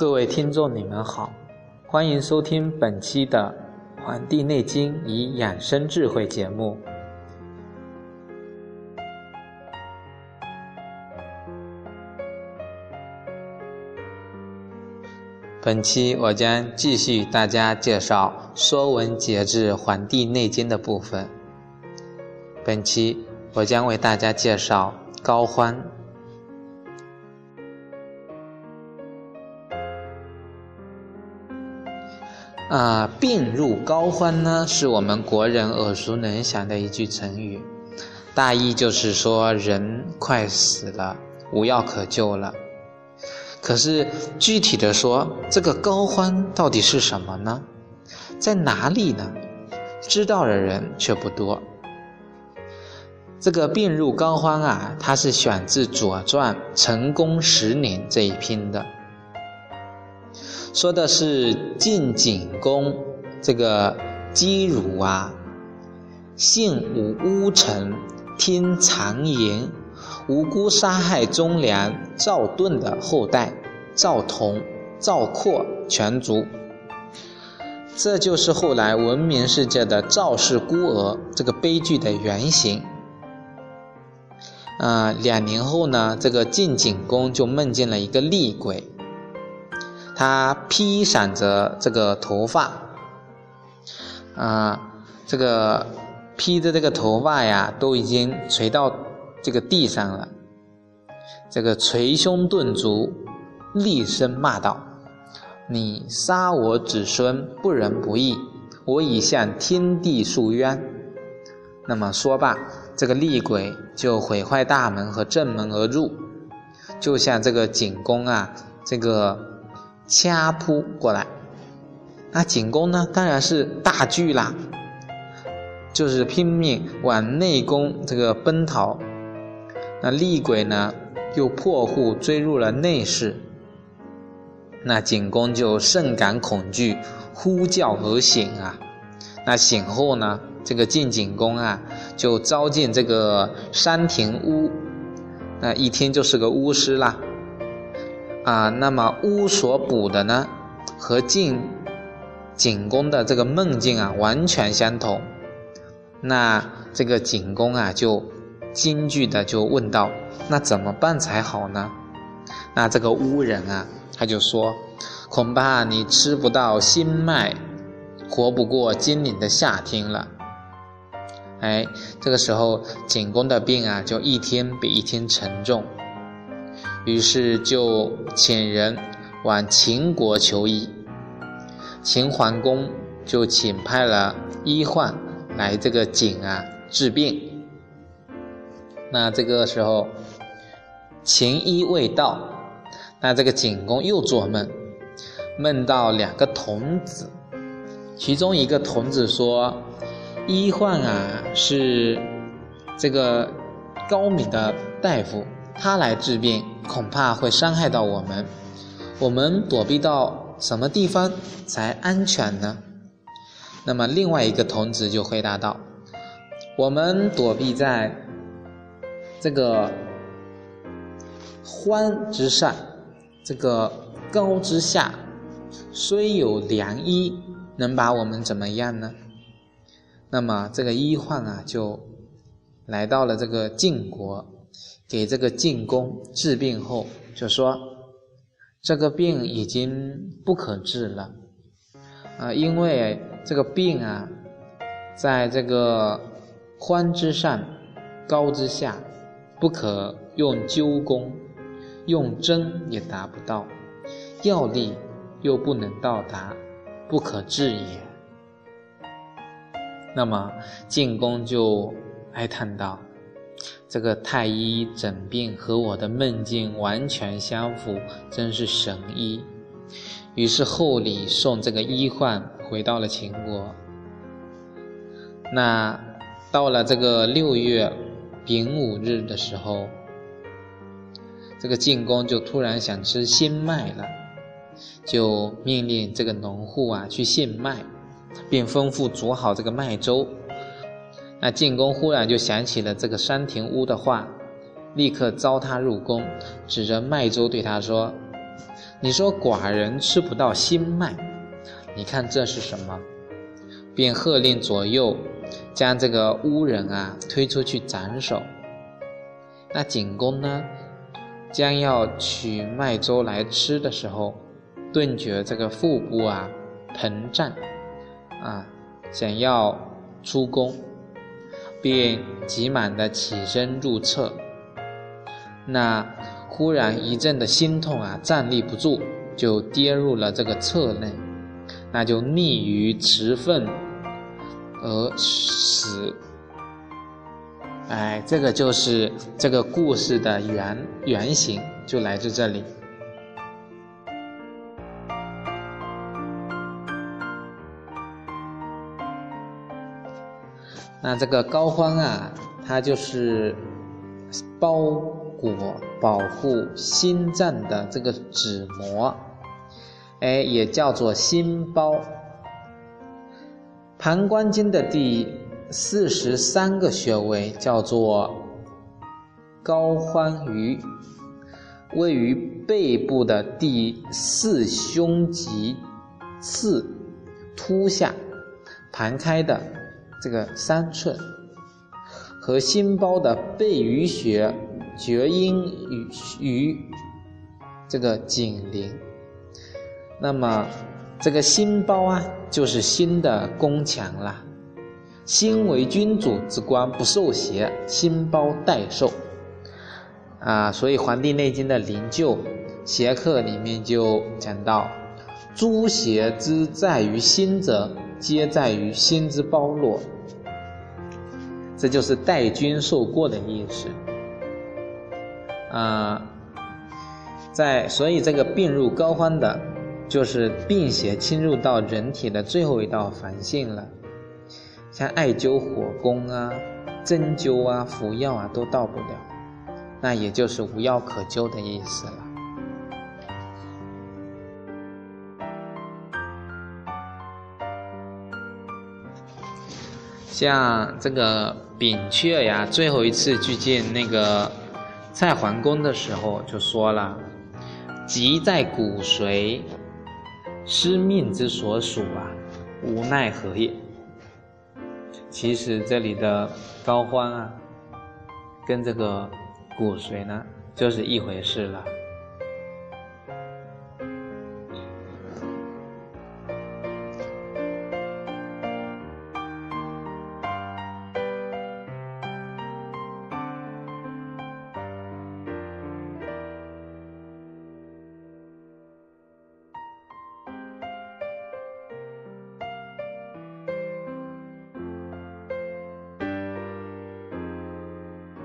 各位听众，你们好，欢迎收听本期的《黄帝内经与养生智慧》节目。本期我将继续大家介绍《说文解字·黄帝内经》的部分。本期我将为大家介绍高欢。啊，病入膏肓呢，是我们国人耳熟能详的一句成语，大意就是说人快死了，无药可救了。可是具体的说，这个膏肓到底是什么呢？在哪里呢？知道的人却不多。这个病入膏肓啊，它是选自《左传》成公十年这一篇的，说的是晋景公这个姬儒啊，性无污尘，听谗言。无辜杀害忠良赵盾的后代赵同、赵括全族，这就是后来闻名世界的赵氏孤儿这个悲剧的原型。啊，两年后呢，这个晋景公就梦见了一个厉鬼，他披散着这个头发，啊，这个披着这个头发呀，都已经垂到。这个地上了，这个捶胸顿足，厉声骂道：“你杀我子孙，不仁不义！我已向天地诉冤。”那么说罢，这个厉鬼就毁坏大门和正门而入，就向这个景公啊，这个掐扑过来。那景公呢，当然是大惧啦，就是拼命往内宫这个奔逃。那厉鬼呢，又破户追入了内室。那景公就甚感恐惧，呼叫而醒啊。那醒后呢，这个晋景公啊，就召进这个山亭巫。那一听就是个巫师啦。啊，那么巫所卜的呢，和晋景公的这个梦境啊，完全相同。那这个景公啊，就。惊惧的就问道：“那怎么办才好呢？”那这个巫人啊，他就说：“恐怕你吃不到新麦，活不过今年的夏天了。”哎，这个时候景公的病啊，就一天比一天沉重，于是就请人往秦国求医。秦桓公就请派了医患来这个景啊治病。那这个时候，秦医未到，那这个景公又做梦，梦到两个童子，其中一个童子说：“医患啊，是这个高明的大夫，他来治病，恐怕会伤害到我们，我们躲避到什么地方才安全呢？”那么另外一个童子就回答道：“我们躲避在。”这个欢之上，这个高之下，虽有良医，能把我们怎么样呢？那么这个医患啊，就来到了这个晋国，给这个晋公治病后，就说这个病已经不可治了啊，因为这个病啊，在这个欢之上，高之下。不可用灸功，用针也达不到，药力又不能到达，不可治也。那么晋公就哀叹道：“这个太医诊病和我的梦境完全相符，真是神医。”于是厚礼送这个医患回到了秦国。那到了这个六月。丙午日的时候，这个晋公就突然想吃新麦了，就命令这个农户啊去献麦，并吩咐煮好这个麦粥。那晋公忽然就想起了这个山亭屋的话，立刻召他入宫，指着麦粥对他说：“你说寡人吃不到新麦，你看这是什么？便喝令左右将这个巫人啊推出去斩首。那景公呢，将要取麦粥来吃的时候，顿觉这个腹部啊膨胀，啊，想要出宫，便急忙的起身入厕。那忽然一阵的心痛啊，站立不住，就跌入了这个厕内，那就溺于池粪而死。哎，这个就是这个故事的原原型，就来自这里。那这个膏肓啊，它就是包。裹保护心脏的这个纸膜，哎，也叫做心包。膀胱经的第四十三个穴位叫做膏肓俞，位于背部的第四胸棘刺突下盘开的这个三寸，和心包的背俞穴。厥阴与与这个紧邻，那么这个心包啊，就是心的宫墙了。心为君主之官，不受邪，心包代受。啊，所以《黄帝内经》的灵柩邪客里面就讲到：诸邪之在于心者，皆在于心之包络。这就是代君受过的意思。啊，在所以这个病入膏肓的，就是病邪侵入到人体的最后一道防线了。像艾灸火攻啊、针灸啊、服药啊都到不了，那也就是无药可救的意思了。像这个扁鹊呀，最后一次去见那个。蔡桓公的时候就说了：“疾在骨髓，失命之所属啊，无奈何也。”其实这里的高欢啊，跟这个骨髓呢，就是一回事了。